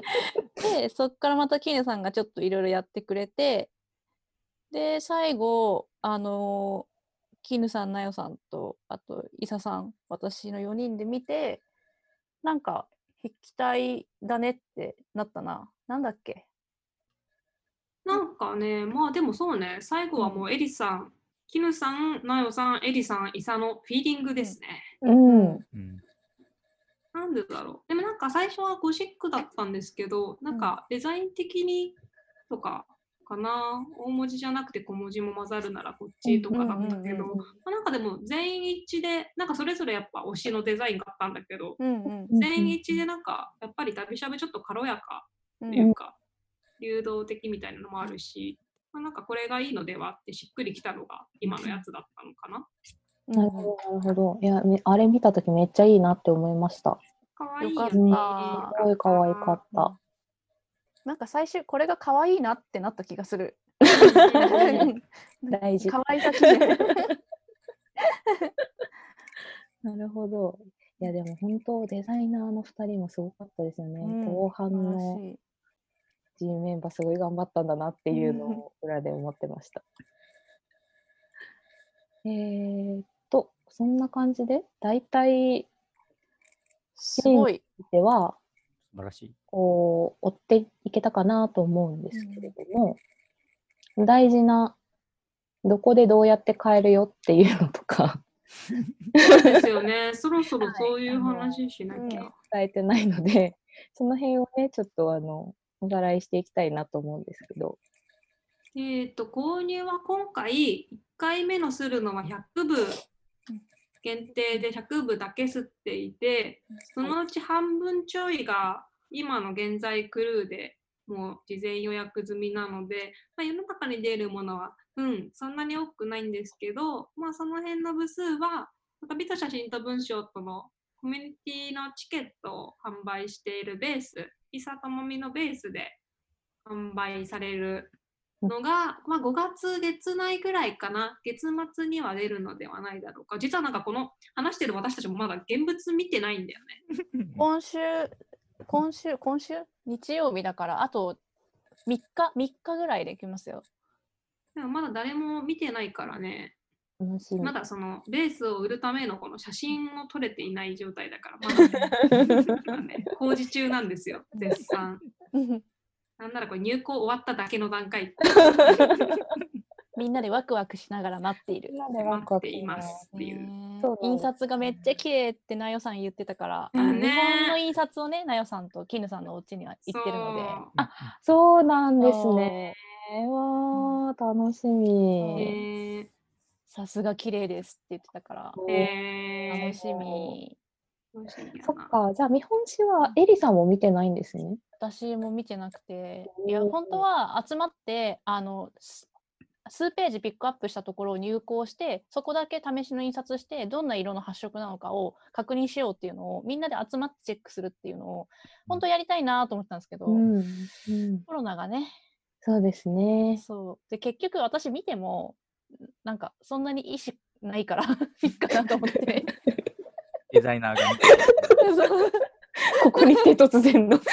で、そっからまたキヌさんがちょっといろいろやってくれて、で、最後、あのキヌさん、ナヨさんと、あと、伊佐さん、私の4人で見て、なんか、筆記体だねってなったな。なんだっけ？なんかね、まあでもそうね、最後はもうエリさん、キヌさん、ナヨさん、エリさん、イサのフィーリングですね。うん。うん。なんでだろう。でもなんか最初はゴシックだったんですけど、なんかデザイン的にとかかな、大文字じゃなくて小文字も混ざるならこっちとかだったけど、なんかでも全員一致で、なんかそれぞれやっぱ推しのデザインがあったんだけど、全員一致でなんかやっぱり旅しゃぶちょっと軽やかうんっていうか、流動的みたいなのもあるし、まあ、なんかこれがいいのではってしっくりきたのが今のやつだったのかな。なるほど、なるほど。いや、めあれ見たときめっちゃいいなって思いました。かわいいよよかっね。たすごい可愛かった。なんか最終これが可愛いなってなった気がする。大事。可愛さ基準なるほど。いやでも本当デザイナーの2人もすごかったですよね。うん後半素晴らのしい G メンバーすごい頑張ったんだなっていうのうんを裏で思ってました。えーっと、そんな感じで、大体すごい。では、素晴らしい。こう、追っていけたかなと思うんですけれども、大事な、どこでどうやって買えるよっていうのとか、そうですよね。そろそろはいそういう話しなきゃ。伝えてないので、その辺をね、ちょっとあの、おさらいしていきたいなと思うんですけど、えっ、と、購入は今回、1回目のするのは100部限定で100部だけ吸っていて、そのうち半分ちょいが今の現在クルーでもう事前予約済みなので、まあ、世の中に出るものは、うん、そんなに多くないんですけど、まあ、その辺の部数は、なんか美と写真と文章とのコミュニティのチケットを販売しているベース、イサともみのベースで販売されるのが、まあ、5月月内ぐらいかな、月末には出るのではないだろうか。実はなんかこの話してる私たちもまだ現物見てないんだよね。今週、今週、今週日曜日だから、あと3日、3日ぐらいできますよ。でもまだ誰も見てないからね。まだそのベースを売るためのこの写真を撮れていない状態だから、まだ、ね、工事中なんですよ、絶賛。なんならこれ入稿終わっただけの段階。みんなでワクワクしながら待っている。みんなでワクワク待っていますっていう。ねそう印刷がめっちゃ綺麗ってなよさん言ってたから、うんあの日ね本の印刷をねなよさんと絹さんのお家には行ってるので。そうあそうなんですね。わー、楽しみ。えさすが綺麗ですって言ってたからー。えー楽しみそっか、じゃあ見本紙はエリさんも見てないんですね。私も見てなくて。いや本当は集まってあのす数ページピックアップしたところを入稿してそこだけ試しの印刷してどんな色の発色なのかを確認しようっていうのをみんなで集まってチェックするっていうのを本当やりたいなと思ってたんですけど、うん、うん、コロナがね。そうですね。そう。で結局私見てもなんかそんなに意思ないから いいかなと思って。デザイナーが ここに来て突然の。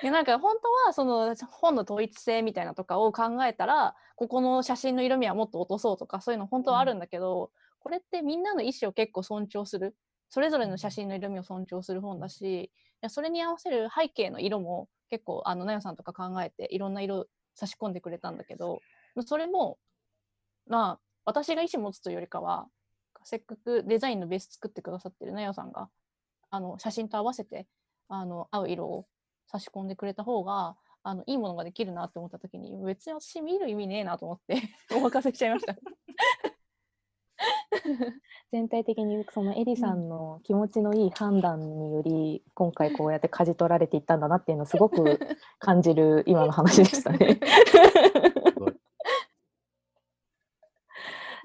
でなんか本当はその本の統一性みたいなとかを考えたらここの写真の色味はもっと落とそうとかそういうの本当はあるんだけど、これってみんなの意思を結構尊重する。それぞれの写真の色味を尊重する本だしいやそれに合わせる背景の色も結構あのなよさんとか考えていろんな色差し込んでくれたんだけどそれもまあ私が意思持つというよりかはせっかくデザインのベース作ってくださってるなよさんがあの写真と合わせてあの合う色を差し込んでくれた方があのいいものができるなって思った時に別に私見る意味ねえなと思って お任せしちゃいました。全体的にそのエリさんの気持ちのいい判断により、今回こうやって舵取られていったんだなっていうのをすごく 感じる今の話でしたね。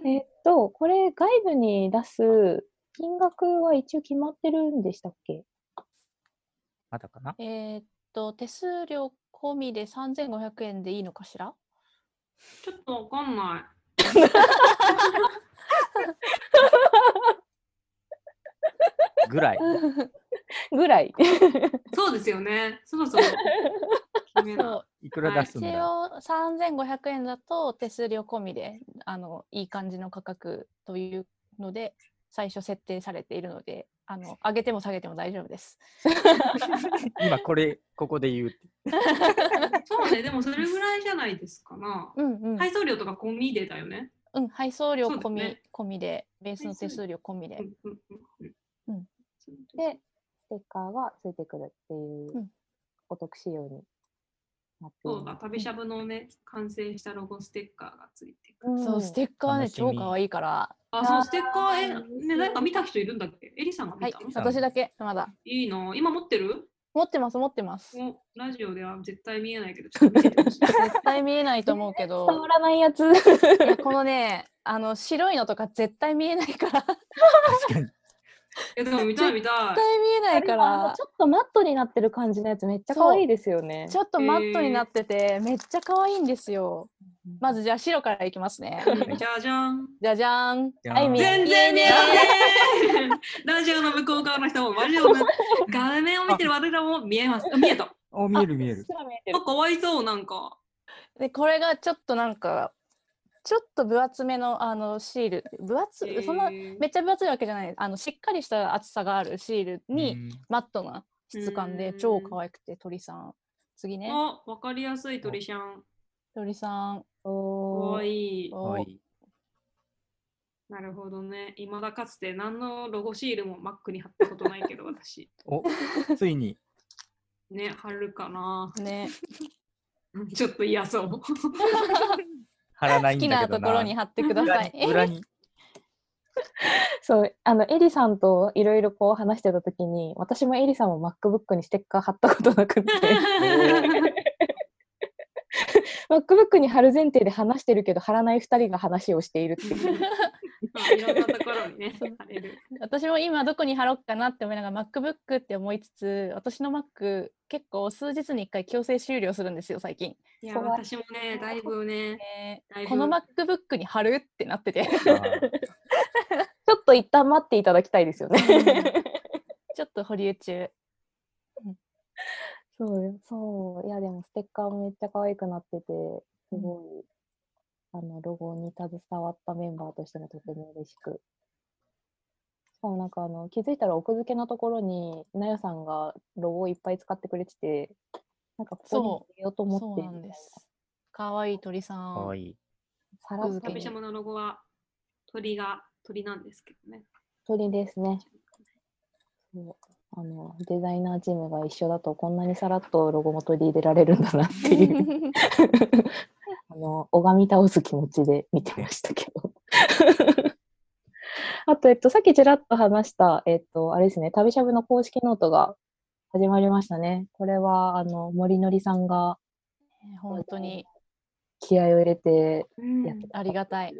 えっと、これ外部に出す金額は一応決まってるんでしたっけ？まだかな？えーっと手数料込みで3500円でいいのかしら？ちょっとわかんない。ぐらい。ぐらい。そうですよね。そろそろいくら出すん一だ応3500円だと手数料込みであのいい感じの価格というので最初設定されているのであの上げても下げても大丈夫です。今これ、ここで言う。そうね、でもそれぐらいじゃないですかな。うんうん、配送料とか込みでだよね。うん、配送料込み,、ね。込みでベースの手数料込みで。う。んうんうんうん。で、ステッカーがついてくるっていううん。お得仕様になっていそうだ。旅しゃぶのね、完成したロゴステッカーがついてくる。うん。そう、ステッカーね、超可愛いから。あ、そう、ステッカー、え、ね、誰か見た人いるんだっけ？エリさんがはい見た？の、、さん私だけ、まだ。いいの今持ってる？持ってます、持ってます。おラジオでは絶対見えないけど、ちょっと見せてほしい。絶対見えないと思うけど、伝わらないやつ。いやこのね、あの白いのとか絶対見えないから、絶確かに。え、でも見たい見たい。対見えないかあれはあのらち、ょっとマットになってる感じのやつめっちゃ可愛いですよね。ちょっとマットになってて、めっちゃ可愛いんですよ。まずじゃあ白からいきますね。う んじゃじゃん。じゃじゃーん。全然見えませんラジオの向こう側の人も、ラジオの画面を見てる我らも見えます。あ見えた。お、見える見える。あ、かわいそう、なんか。でこれがちょっとなんかちょっと分厚めのあのシール分厚い、そんなえーめっちゃ分厚いわけじゃないあのしっかりした厚さがあるシールに、うんマットな質感でうん超可愛くて鳥さん次ねあ、わかりやすい鳥シャン。鳥さんかおーわいい。いい。なるほどね。いまだかつて何のロゴシールも Mac に貼ったことないけど、私。お、ついに。ね、貼るかな。ねうん ちょっと嫌そう。貼らない好きんだけどな。なところに貼ってください裏に。そうあのエリさんといろいろこう話してた時に私もエリさんも MacBook にステッカー貼ったことなくって MacBook に貼る前提で話してるけど貼らない2人が話をしているっていう。ろんなところにね、貼れる。私も今どこに貼ろうかなって思いながら MacBook って思いつつ私の Mac 結構数日に1回強制終了するんですよ最近、いや、私もね、だいぶね、ね。この MacBook に貼るってなってて。ちょっと一旦待っていただきたいですよね。ちょっと保留中そうよ。そう。いやでもステッカーもめっちゃ可愛くなっててすごい、あのロゴに携わったメンバーとしてもとても嬉しく。しかもなんかあの気づいたら奥付けのところになよさんがロゴをいっぱい使ってくれててなんかここにそう。入れようと思そうなんってみたいな。ですかわいい鳥さん。かわい。い。さらっと。奥付けに。旅シャムのロゴは鳥が鳥なんですけどね。鳥ですね。そうあのデザイナーチームが一緒だとこんなにさらっとロゴも取り入れられるんだなっていう あの、拝み倒す気持ちで見てましたけど。あと、えっと、さっきちらっと話した、えっと、あれですね、旅しゃぶの公式ノートが始まりましたね。これは、あの、森のりさんが本当に気合を入れてうんやってありがたい。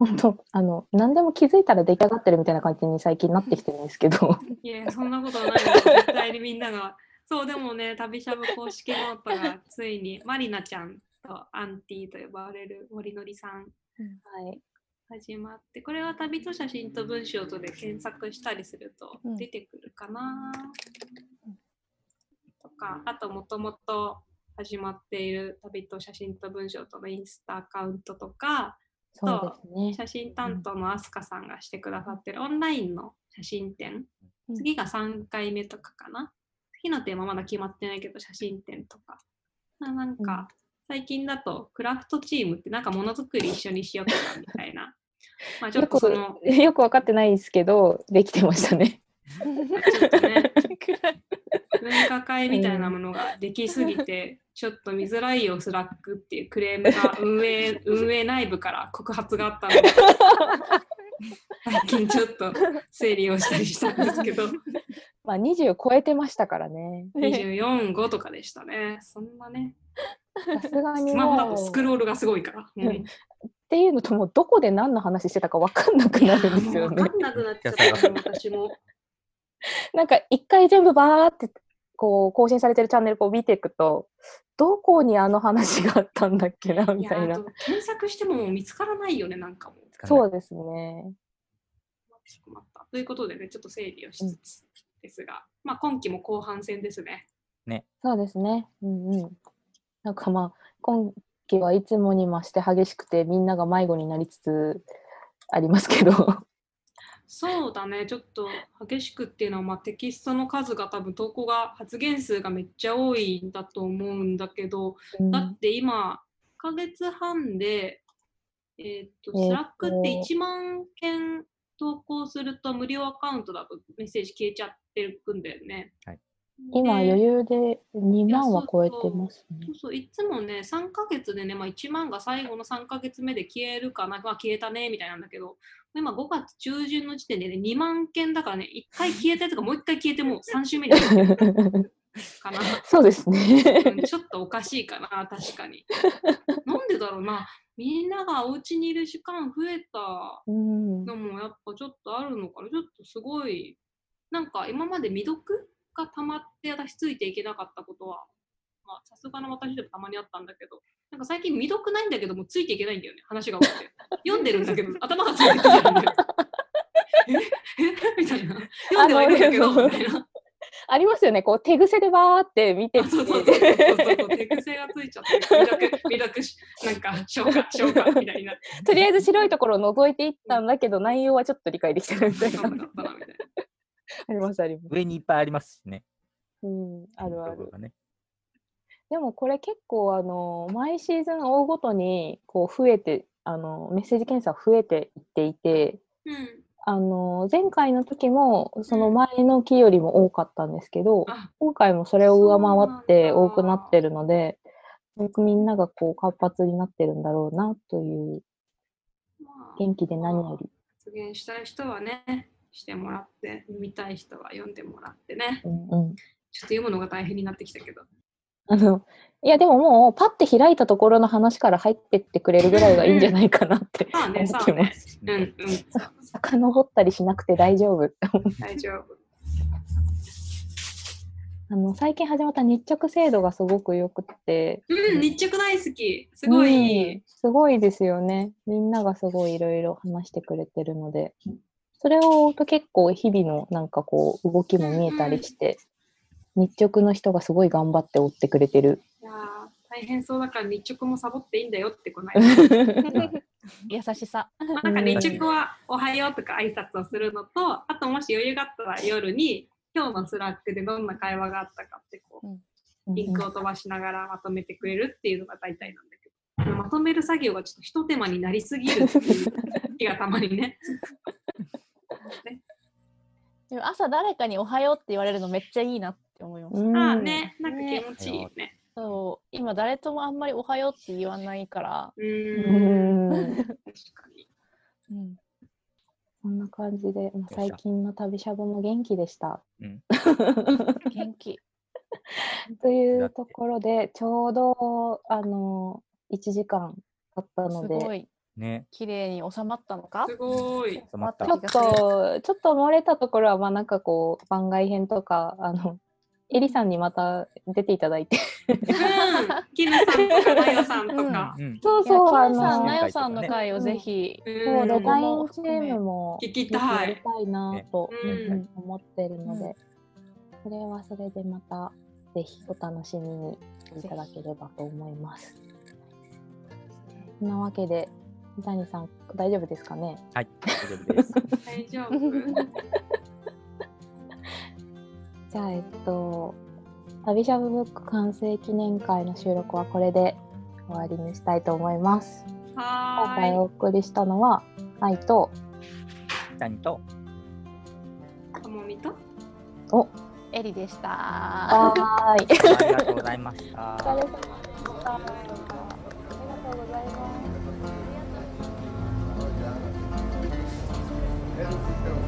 本当、あの、何でも気づいたら出来上がってるみたいな感じに最近なってきてるんですけど、いや、そんなことはない。絶対にみんなが。そう、でもね、旅しゃぶ公式ノートがついに、マリナちゃんとアンティと呼ばれる森のりさんはい。始まって、これは旅と写真と文章とで検索したりするとうん出てくるかな。とか、あともともと始まっている旅と写真と文章とのインスタアカウントとか、そうですね。写真担当のアスカさんがしてくださってるオンラインの写真展、うん次が3回目とかかな。次のテーマまだ決まってないけど、写真展とか。ななんうんか、最近だとクラフトチームってなんかものづくり一緒にしようかなみたいな。まあちょっよくとその、よく分かってないですけど、できてましたね。ちょっとね、分科会みたいなものができすぎて、ちょっと見づらいよ、 Slack っていうクレームが運営 運営内部から告発があったので、最近ちょっと整理をしたりしたんですけど、まあ、20超えてましたからね。24、5とかでしたね。そんなね、さすがにスマホだとスクロールがすごいから。うんうんっていうのともうどこで何の話してたか分かんなくなるんですよね分。かんなくなっちゃったの私も。なんか一回全部バーってこう更新されてるチャンネルこう見ていくとどこにあの話があったんだっけなみたいな。検索しても見つからないよね、なんかもう。そうですね。困ったということでね、ちょっと整理をしつつですが、まあ今期も後半戦ですね。そうですね。うんうん。なんかまあ今期はいつもに増して激しくてみんなが迷子になりつつありますけど。そうだね、ちょっと激しくっていうのは、まあ、テキストの数が多分投稿が発言数がめっちゃ多いんだと思うんだけど、うん。だって今、1ヶ月半で、えーっと、 Slack って1万件投稿すると無料アカウントだとメッセージ消えちゃってるんだよね。はい。今で余裕で2万は超えてますね。そ。うそう。いつもね、3ヶ月でね、まあ、1万が最後の3ヶ月目で消えるかな、まあ、消えたねみたいなんだけど、今5月中旬の時点でね、2万件だからね、1回消えたやつがもう1回消えてもう3週目に かな。そうですね。うんちょっとおかしいかな、確かに。なんでだろうな、みんながお家にいる時間増えたうんのもやっぱちょっとあるのかな、ちょっとすごい、なんか今まで未読が溜まって私ついていけなかったことは、まあさすがの私でもたまにあったんだけど、なんか最近未読ないんだけどもついていけないんだよね、話が多くて。読んでるんだけど、頭がついていけないんだよ。え？え？みたいな。読んではいるんだけど、みたいな。ありますよね、こう手癖でバーって見てあそうそうそうそうそうそう、手癖がついちゃって、未読、未読し、なんか消化、消化みたいな。とりあえず白いところを覗いていったんだけど、内容はちょっと理解できてないみたいな。ありますあります。上にいっぱいありますしね。うん、あるある。ねでもこれ結構あの毎シーズン追うごとにこう増えてあのメッセージ検査増えていっていてうん。あの前回の時もその前の期よりも多かったんですけどあ、今回もそれを上回って多くなってるのでよくみんながこう活発になってるんだろうなというまあ元気で何より、発言したい人はね、してもらって、読みたい人は読んでもらってね。うんうん、ちょっと読むのが大変になってきたけど。あのいやでももうパッて開いたところの話から入ってってくれるぐらいがいいんじゃないかなって思そうねってま。す。うんうう遡ったりしなくて大丈夫。大丈夫。あの最近始まった日直制度がすごくよくって、うん、日直大好き。すごい。うんすごいですよね。みんながすごいいろいろ話してくれてるので、それをと結構日々のなんかこう動きも見えたりして、日直の人がすごい頑張って追ってくれてる。いやー大変そうだから日直もサボっていいんだよってこの間。優しさ。まあなんか日直はおはようとか挨拶をするのと、あともし余裕があったら夜に今日の Slack でどんな会話があったかってこう、リンクを飛ばしながらまとめてくれるっていうのが大体なんだけど、まとめる作業がちょっとひと手間になりすぎるっていう 気がたまにね。でも朝誰かにおはようって言われるのめっちゃいいなって思います。うんああね、なんか気持ちいいよね。そう今誰ともあんまりおはようって言わないから、うん、ん確かに。うん、そんな感じで、まあ、最近の旅しゃぶも元気でした。うん 元気。というところで、ちょうどあの1時間経ったので、すごいね。綺麗に収まったのか？すごい。収まったちょっと、ちょっと漏れたところは、まあなんかこう、番外編とか、あの、エリさんにまた出ていただいて。うん、キムさんとかナヨさんとか。うん。そういやそう、あキムさん、の、なよさんの回をぜひ。うんそう、デザイもンチームも聞きたい。りたいなと、うんうん思ってるのうで、それはそれでまた、ぜひお楽しみにいただければと思います。そんなわけで、三谷さん、大丈夫ですかね？はい。大丈夫です。大丈夫。じゃあ、えっと、旅しゃぶブック完成記念会の収録はこれで終わりにしたいと思います。今は回お送りしたのは、愛と、谷と。ともみと？お、エリでした。はーい。ありがとうございました。お疲れ様でした。ありがとうございます。